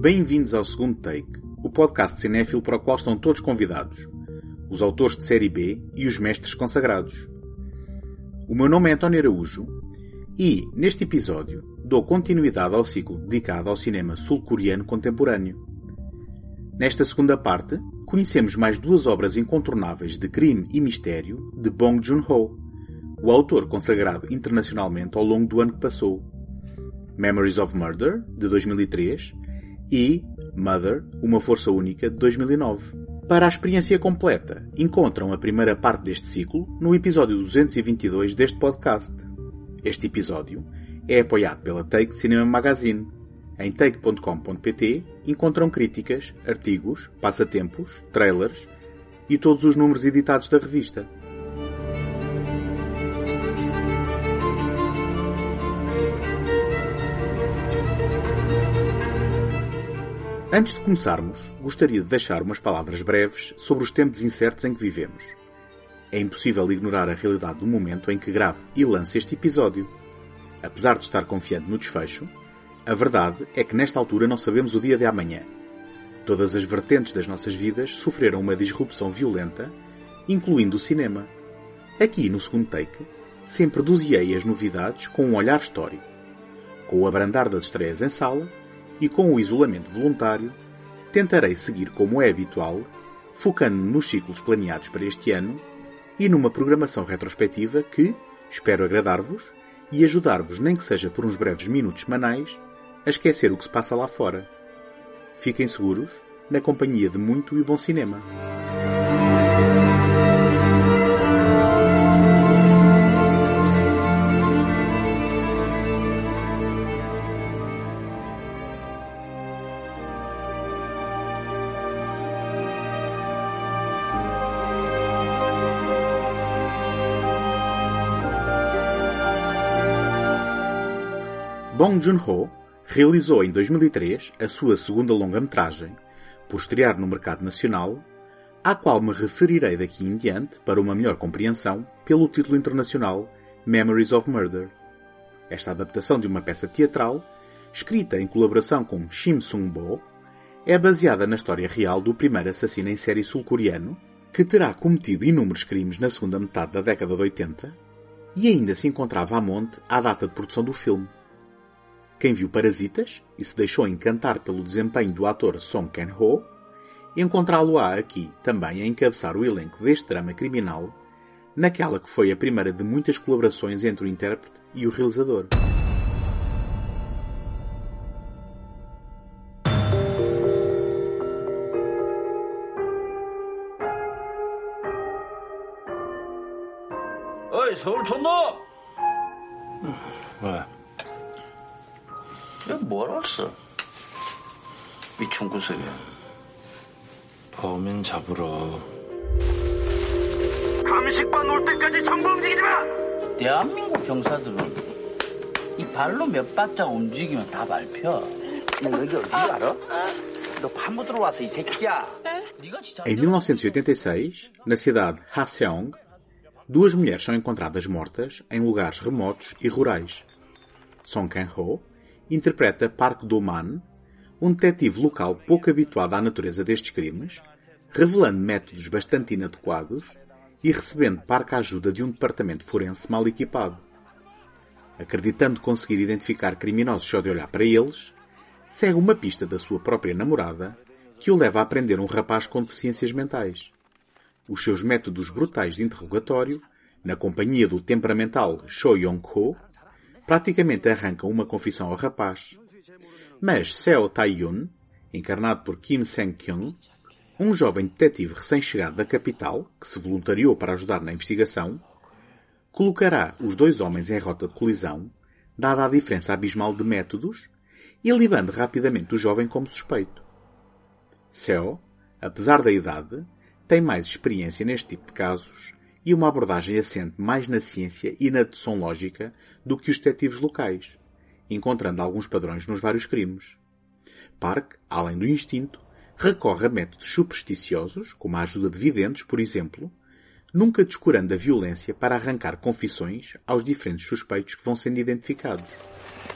Bem-vindos ao segundo take, o podcast cinéfilo para o qual estão todos convidados, os autores de série B e os mestres consagrados. O meu nome é António Araújo e, neste episódio, dou continuidade ao ciclo dedicado ao cinema sul-coreano contemporâneo. Nesta segunda parte, conhecemos mais duas obras incontornáveis de crime e mistério de Bong Joon-ho, o autor consagrado internacionalmente ao longo do ano que passou. Memories of Murder, de 2003, e Mother, Uma Força Única, de 2009. Para a experiência completa, encontram a primeira parte deste ciclo no episódio 222 deste podcast. Este episódio é apoiado pela Take Cinema Magazine. Em take.com.pt encontram críticas, artigos, passatempos, trailers e todos os números editados da revista. Antes de começarmos, gostaria de deixar umas palavras breves sobre os tempos incertos em que vivemos. É impossível ignorar a realidade do momento em que gravo e lanço este episódio. Apesar de estar confiante no desfecho, a verdade é que nesta altura não sabemos o dia de amanhã. Todas as vertentes das nossas vidas sofreram uma disrupção violenta, incluindo o cinema. Aqui, no segundo take, sempre doseei as novidades com um olhar histórico. Com o abrandar das estreias em sala, e com o isolamento voluntário, tentarei seguir como é habitual, focando-me nos ciclos planeados para este ano e numa programação retrospectiva que, espero agradar-vos e ajudar-vos, nem que seja por uns breves minutos semanais, a esquecer o que se passa lá fora. Fiquem seguros, na companhia de muito e bom cinema. Bong Joon-ho realizou em 2003 a sua segunda longa-metragem, por estrear no mercado nacional, à qual me referirei daqui em diante para uma melhor compreensão pelo título internacional Memories of Murder. Esta adaptação de uma peça teatral, escrita em colaboração com Shim Sung-bo, é baseada na história real do primeiro assassino em série sul-coreano, que terá cometido inúmeros crimes na segunda metade da década de 80 e ainda se encontrava a monte à data de produção do filme. Quem viu Parasitas e se deixou encantar pelo desempenho do ator Song Kang-ho, encontrá-lo-á aqui também a encabeçar o elenco deste drama criminal, naquela que foi a primeira de muitas colaborações entre o intérprete e o realizador. Oi, Sr. Chondo! Ué, 뭘 왔어? 이 총구석에 범인 잡으러 감식반 올 때까지 정보 움직이지 마! 대한민국 경사들은 이 발로 몇 발짝 움직이면 다 밟혀 너 여기 어디 알아? 너 파묻으러 들어와서 이 새끼야 Em 1986, na cidade de Haseong, duas mulheres são encontradas mortas em lugares remotos e rurais. Song Kang-ho interpreta Park Do-man, um detetive local pouco habituado à natureza destes crimes, revelando métodos bastante inadequados e recebendo parca ajuda de um departamento forense mal equipado. Acreditando conseguir identificar criminosos só de olhar para eles, segue uma pista da sua própria namorada que o leva a prender um rapaz com deficiências mentais. Os seus métodos brutais de interrogatório, na companhia do temperamental Cho Yong-ho, praticamente arrancam uma confissão ao rapaz. Mas Seo Tae-yun, encarnado por Kim Sang-kyung, um jovem detetive recém-chegado da capital, que se voluntariou para ajudar na investigação, colocará os dois homens em rota de colisão, dada a diferença abismal de métodos, e libando rapidamente o jovem como suspeito. Seo, apesar da idade, tem mais experiência neste tipo de casos e uma abordagem assente mais na ciência e na dedução lógica do que os detetives locais, encontrando alguns padrões nos vários crimes. Park, além do instinto, recorre a métodos supersticiosos, como a ajuda de videntes, por exemplo, nunca descurando a violência para arrancar confissões aos diferentes suspeitos que vão sendo identificados.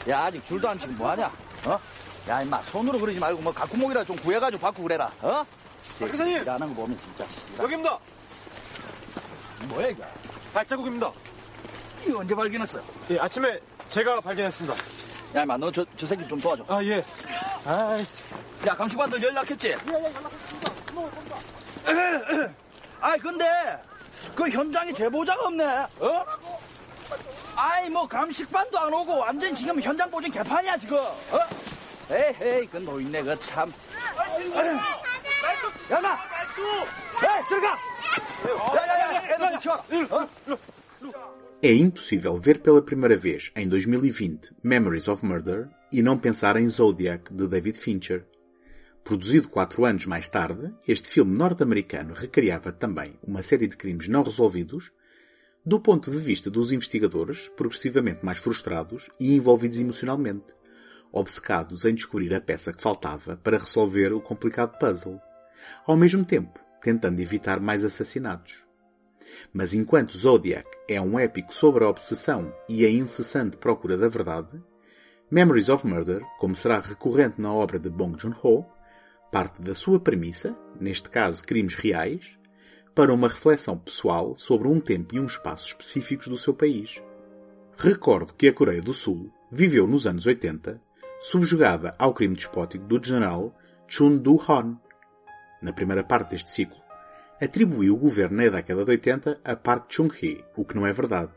야 아직 줄도 안 치고 뭐하냐? 어? 야, 임마, 손으로 그러지 말고, 뭐, 가구목이라 좀 구해가지고 받고 그래라, 어? 박 기사님! 일하는 거 보면 진짜, 여기입니다. 뭐야, 이거? 발자국입니다. 이거 언제 발견했어? 예, 아침에 제가 발견했습니다. 야, 임마, 너 저, 저 새끼 좀 도와줘. 아, 예. 아이, 야, 감식반들 연락했지? 예, 예, 연락했습니다. 아이, 근데, 그 현장에 제보자가 없네, 어? 아이, 뭐, 감식반도 안 오고, 완전 지금 현장 보증 개판이야, 지금, 어? 에이, 그 노인네, 그 참. 야, 마! 에이, 들어가! É impossível ver pela primeira vez, em 2020, Memories of Murder e não pensar em Zodiac, de David Fincher. Produzido quatro anos mais tarde, este filme norte-americano recriava também uma série de crimes não resolvidos, do ponto de vista dos investigadores, progressivamente mais frustrados e envolvidos emocionalmente, obcecados em descobrir a peça que faltava para resolver o complicado puzzle. Ao mesmo tempo, tentando evitar mais assassinatos. Mas enquanto Zodiac é um épico sobre a obsessão e a incessante procura da verdade, Memories of Murder, como será recorrente na obra de Bong Joon-ho, parte da sua premissa, neste caso crimes reais, para uma reflexão pessoal sobre um tempo e um espaço específicos do seu país. Recordo que a Coreia do Sul viveu nos anos 80 subjugada ao crime despótico do general Chun Do-hon. Na primeira parte deste ciclo, atribuiu o governo na década de 80 a Park Chung-hee, o que não é verdade,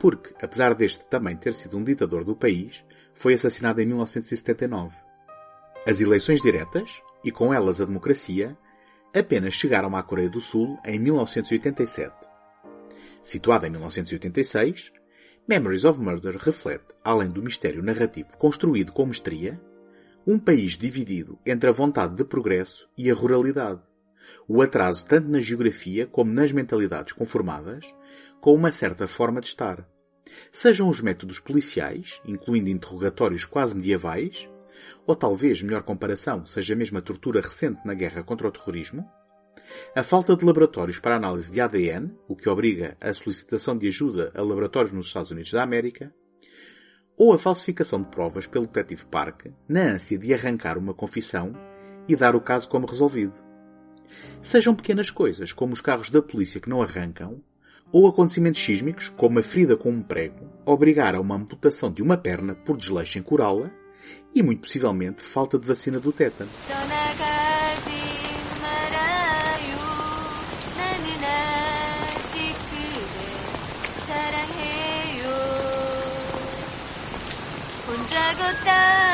porque, apesar deste também ter sido um ditador do país, foi assassinado em 1979. As eleições diretas, e com elas a democracia, apenas chegaram à Coreia do Sul em 1987. Situada em 1986, Memories of Murder reflete, além do mistério narrativo construído com mestria, um país dividido entre a vontade de progresso e a ruralidade, o atraso tanto na geografia como nas mentalidades conformadas, com uma certa forma de estar. Sejam os métodos policiais, incluindo interrogatórios quase medievais, ou talvez melhor comparação seja mesmo a tortura recente na guerra contra o terrorismo, a falta de laboratórios para análise de ADN, o que obriga a solicitação de ajuda a laboratórios nos Estados Unidos da América, ou a falsificação de provas pelo detetive Park, na ânsia de arrancar uma confissão e dar o caso como resolvido. Sejam pequenas coisas, como os carros da polícia que não arrancam, ou acontecimentos sísmicos, como a ferida com um prego, obrigar a uma amputação de uma perna por desleixo em curá-la, e muito possivelmente falta de vacina do tétano. Sagot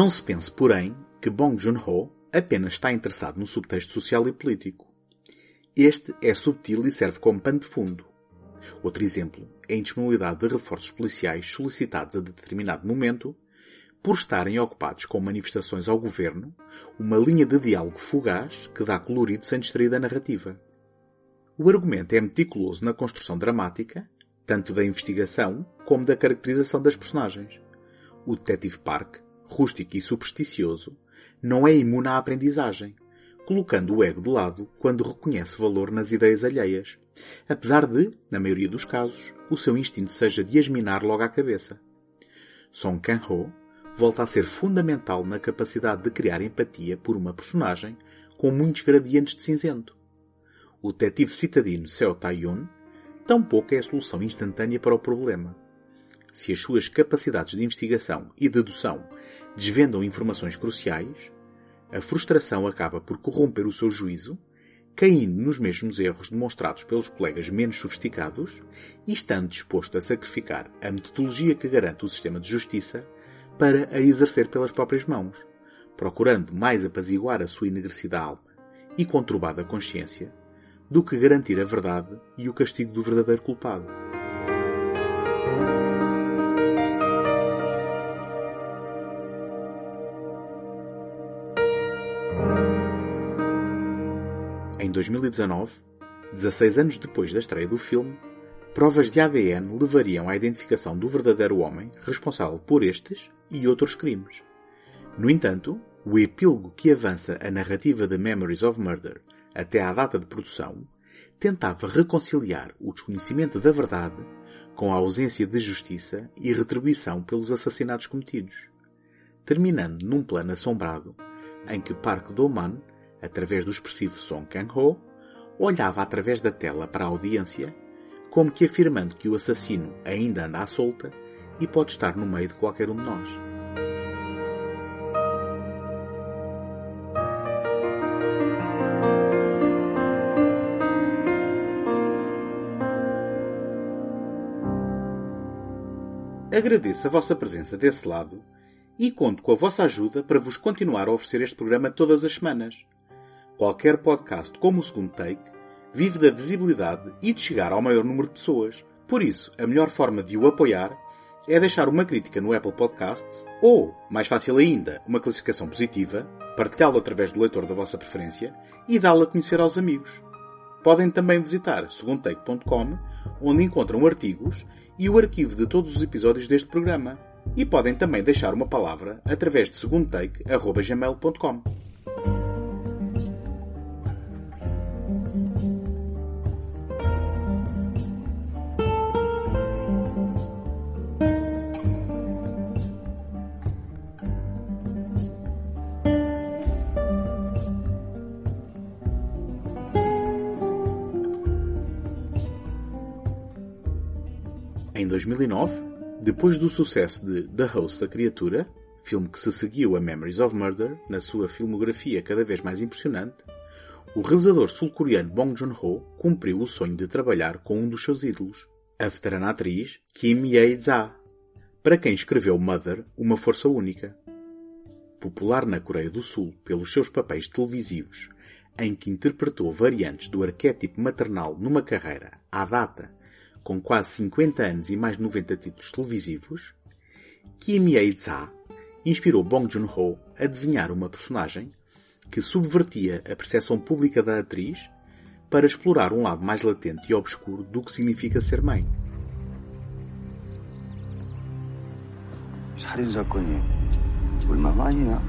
Não se pense, porém, que Bong Joon-ho apenas está interessado no subtexto social e político. Este é subtil e serve como pano de fundo. Outro exemplo é a indisponibilidade de reforços policiais solicitados a determinado momento por estarem ocupados com manifestações ao governo, uma linha de diálogo fugaz que dá colorido sem distrair da narrativa. O argumento é meticuloso na construção dramática, tanto da investigação como da caracterização das personagens. O detetive Park rústico e supersticioso, não é imune à aprendizagem, colocando o ego de lado quando reconhece valor nas ideias alheias, apesar de, na maioria dos casos, o seu instinto seja de as minar logo à cabeça. Song Kang-ho volta a ser fundamental na capacidade de criar empatia por uma personagem com muitos gradientes de cinzento. O detetive citadino Seo Tae-yun tampouco é a solução instantânea para o problema. Se as suas capacidades de investigação e dedução desvendam informações cruciais, a frustração acaba por corromper o seu juízo, caindo nos mesmos erros demonstrados pelos colegas menos sofisticados e estando disposto a sacrificar a metodologia que garante o sistema de justiça para a exercer pelas próprias mãos, procurando mais apaziguar a sua enegrecida alma e conturbada consciência do que garantir a verdade e o castigo do verdadeiro culpado. Em 2019, 16 anos depois da estreia do filme, provas de ADN levariam à identificação do verdadeiro homem responsável por estes e outros crimes. No entanto, o epílogo que avança a narrativa de Memories of Murder até à data de produção tentava reconciliar o desconhecimento da verdade com a ausência de justiça e retribuição pelos assassinatos cometidos, terminando num plano assombrado em que Park Do-man, através do expressivo Song Kang-ho, olhava através da tela para a audiência, como que afirmando que o assassino ainda anda à solta e pode estar no meio de qualquer um de nós. Agradeço a vossa presença desse lado e conto com a vossa ajuda para vos continuar a oferecer este programa todas as semanas. Qualquer podcast como o segundo take vive da visibilidade e de chegar ao maior número de pessoas. Por isso, a melhor forma de o apoiar é deixar uma crítica no Apple Podcasts ou, mais fácil ainda, uma classificação positiva, partilhá-lo através do leitor da vossa preferência e dá-lo a conhecer aos amigos. Podem também visitar segundotake.com, onde encontram artigos e o arquivo de todos os episódios deste programa. E podem também deixar uma palavra através de segundotake.gmail.com. Em 2009, depois do sucesso de The Host, a Criatura, filme que se seguiu a Memories of Murder na sua filmografia cada vez mais impressionante, o realizador sul-coreano Bong Joon-ho cumpriu o sonho de trabalhar com um dos seus ídolos, a veterana atriz Kim Ye-za, para quem escreveu Mother, Uma Força Única. Popular na Coreia do Sul pelos seus papéis televisivos, em que interpretou variantes do arquétipo maternal numa carreira, à data, com quase 50 anos e mais de 90 títulos televisivos, Kim Ye-za inspirou Bong Joon-ho a desenhar uma personagem que subvertia a percepção pública da atriz para explorar um lado mais latente e obscuro do que significa ser mãe. 살인 사건이 얼마 만이나?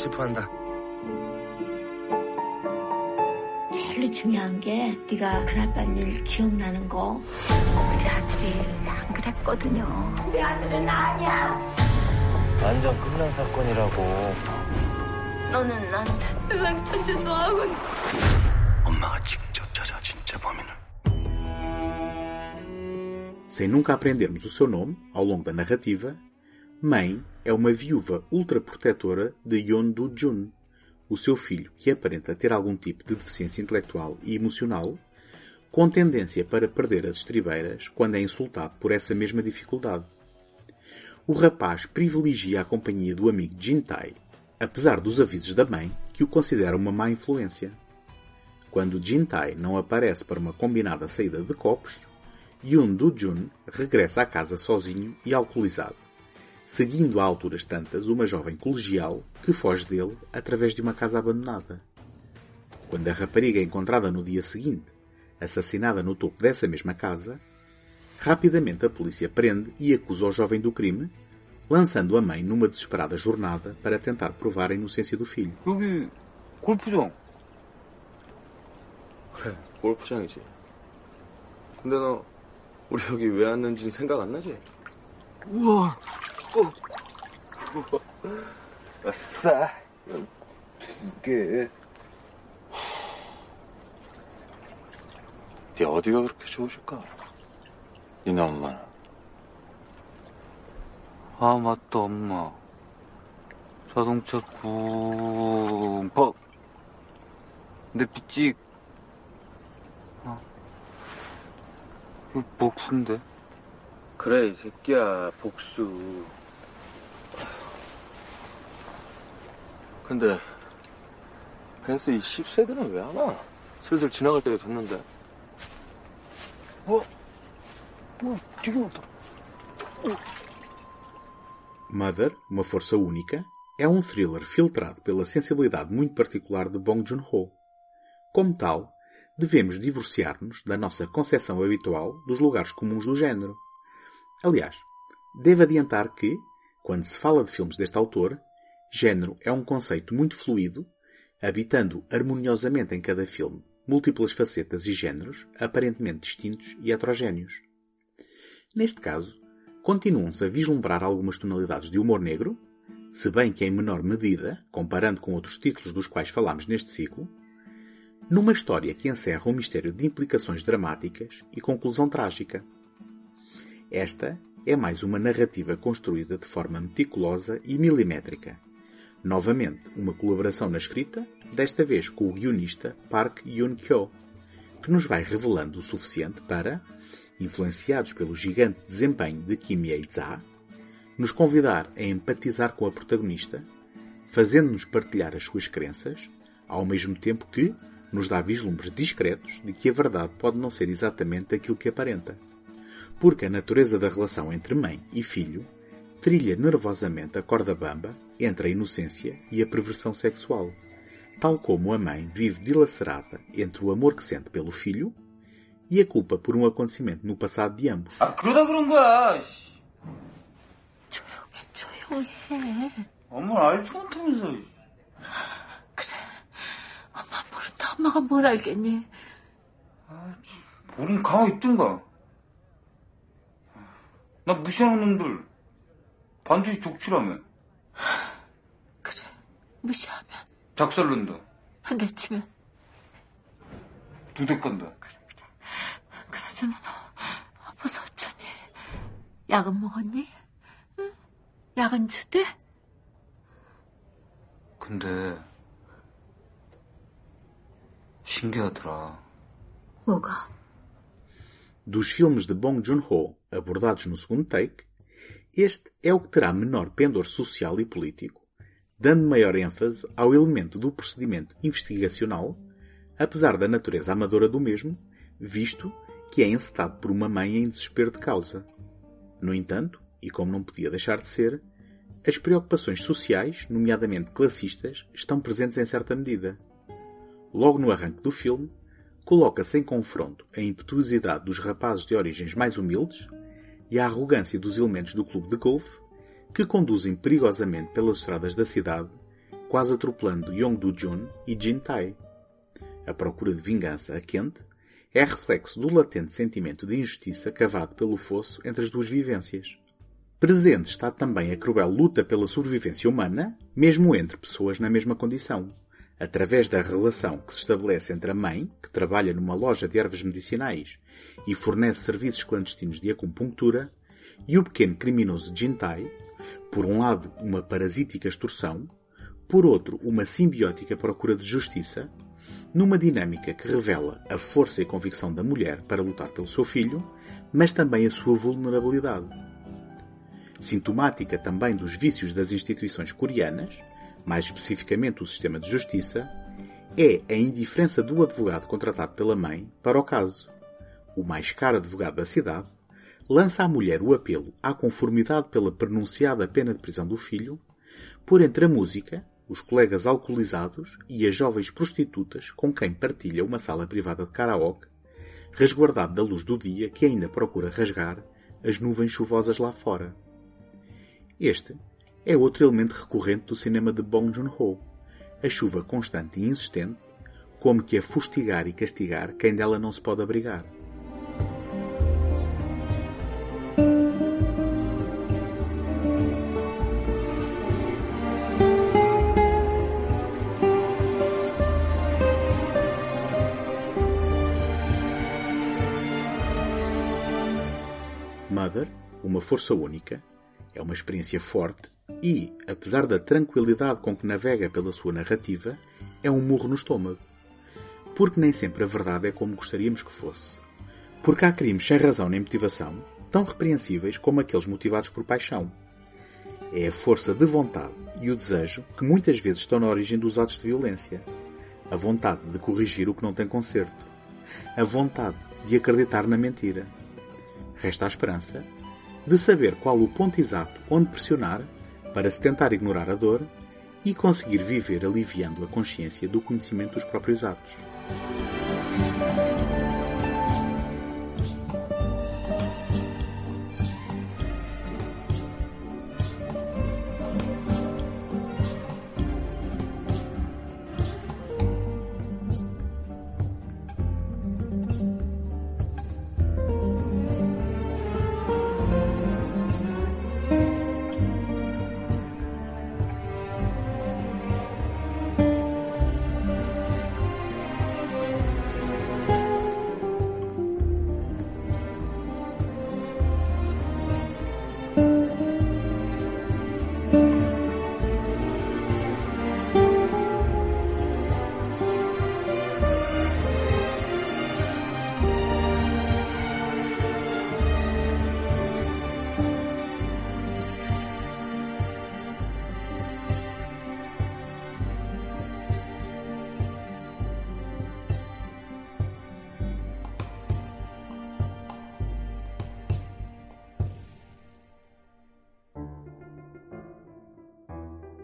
체포한다. 제일 중요한 게 네가 그날 밤 일 기억나는 거 우리 아들이 안 그랬거든요. 내 아들은 아니야. 완전 끝난 사건이라고. 너는 나한테 세상 천재 너하고 엄마가 직접 찾아 진짜 범인을. Sem nunca aprendermos o seu nome ao longo da narrativa, Mãe é uma viúva ultraprotetora de Yeon Do-jun, o seu filho que aparenta ter algum tipo de deficiência intelectual e emocional, com tendência para perder as estribeiras quando é insultado por essa mesma dificuldade. O rapaz privilegia a companhia do amigo Jintai, apesar dos avisos da mãe que o considera uma má influência. Quando Jintai não aparece para uma combinada saída de copos, Yoon Do-jun regressa à casa sozinho e alcoolizado, seguindo a alturas tantas uma jovem colegial que foge dele através de uma casa abandonada. Quando a rapariga é encontrada no dia seguinte, assassinada no topo dessa mesma casa, rapidamente a polícia prende e acusa o jovem do crime, lançando a mãe numa desesperada jornada para tentar provar a inocência do filho. 여기 골프장. 그래, 골프장이지. 근데 너 우리 여기 왜 왔는지 생각 안 나지? 우와. 어. 아싸. 이게 네 어디가 그렇게 좋으실까? 니네 엄마는. 아 맞다 엄마. 자동차 쿵퍽. 내 삐찍. 아. 이거 복수인데. 그래 이 새끼야 복수. 근데 벤스 이 10세들은 왜 안 와? 슬슬 지나갈 때가 됐는데. 뭐? 뭐 지금 Mother, uma força única, é um thriller filtrado pela sensibilidade muito particular de Bong Joon-ho. Como tal, devemos divorciar-nos da nossa concepção habitual dos lugares comuns do género. Aliás, devo adiantar que, quando se fala de filmes deste autor, género é um conceito muito fluido, habitando harmoniosamente em cada filme múltiplas facetas e géneros aparentemente distintos e heterogéneos. Neste caso, continuam-se a vislumbrar algumas tonalidades de humor negro, se bem que em menor medida, comparando com outros títulos dos quais falámos neste ciclo, numa história que encerra um mistério de implicações dramáticas e conclusão trágica. Esta é mais uma narrativa construída de forma meticulosa e milimétrica. Novamente, uma colaboração na escrita, desta vez com o guionista Park Yoon-kyo, que nos vai revelando o suficiente para, influenciados pelo gigante desempenho de Kim Ye-za, nos convidar a empatizar com a protagonista, fazendo-nos partilhar as suas crenças, ao mesmo tempo que nos dá vislumbres discretos de que a verdade pode não ser exatamente aquilo que aparenta. Porque a natureza da relação entre mãe e filho trilha nervosamente a corda bamba entre a inocência e a perversão sexual, tal como a mãe vive dilacerada entre o amor que sente pelo filho e a culpa por um acontecimento no passado de ambos. 아, 그러다 그런 거야. 조용해, 조용해. 엄마 알지 못하면서. 엄마 모른다. 엄마가 뭘 알겠니? 모르면 가만히 있든가. 나 무시하는 놈들 반드시 족치라며. 그래, 무시하면 작살난다. 한 대 치면 두 대 간다. 그래서는 아파서 어쩌니? 약은 먹었니? 응? 약은 주대? 근데 신기하더라. 뭐가? Dos filmes de Bong Joon-ho abordados no segundo take, este é o que terá menor pendor social e político, dando maior ênfase ao elemento do procedimento investigacional, apesar da natureza amadora do mesmo, visto que é encetado por uma mãe em desespero de causa. No entanto, e como não podia deixar de ser, as preocupações sociais, nomeadamente classistas, estão presentes em certa medida. Logo no arranque do filme, coloca-se em confronto a impetuosidade dos rapazes de origens mais humildes e a arrogância dos elementos do clube de golfe que conduzem perigosamente pelas estradas da cidade, quase atropelando Yong Do-jun e Jin Tai. A procura de vingança a quente é reflexo do latente sentimento de injustiça cavado pelo fosso entre as duas vivências. Presente está também a cruel luta pela sobrevivência humana, mesmo entre pessoas na mesma condição, através da relação que se estabelece entre a mãe, que trabalha numa loja de ervas medicinais e fornece serviços clandestinos de acupuntura, e o pequeno criminoso Jintai, por um lado uma parasítica extorsão, por outro uma simbiótica procura de justiça, numa dinâmica que revela a força e convicção da mulher para lutar pelo seu filho, mas também a sua vulnerabilidade. Sintomática também dos vícios das instituições coreanas, mais especificamente o sistema de justiça, é a indiferença do advogado contratado pela mãe para o caso. O mais caro advogado da cidade lança à mulher o apelo à conformidade pela pronunciada pena de prisão do filho, por entre a música, os colegas alcoolizados e as jovens prostitutas com quem partilha uma sala privada de karaoke, resguardado da luz do dia que ainda procura rasgar as nuvens chuvosas lá fora. Este é outro elemento recorrente do cinema de Bong Joon-ho, a chuva constante e insistente, como que a fustigar e castigar quem dela não se pode abrigar. Mother, uma força única, é uma experiência forte e, apesar da tranquilidade com que navega pela sua narrativa, é um murro no estômago. Porque nem sempre a verdade é como gostaríamos que fosse. Porque há crimes sem razão nem motivação, tão repreensíveis como aqueles motivados por paixão. É a força de vontade e o desejo que muitas vezes estão na origem dos atos de violência. A vontade de corrigir o que não tem conserto. A vontade de acreditar na mentira. Resta a esperança de saber qual o ponto exato onde pressionar para se tentar ignorar a dor e conseguir viver aliviando a consciência do conhecimento dos próprios atos.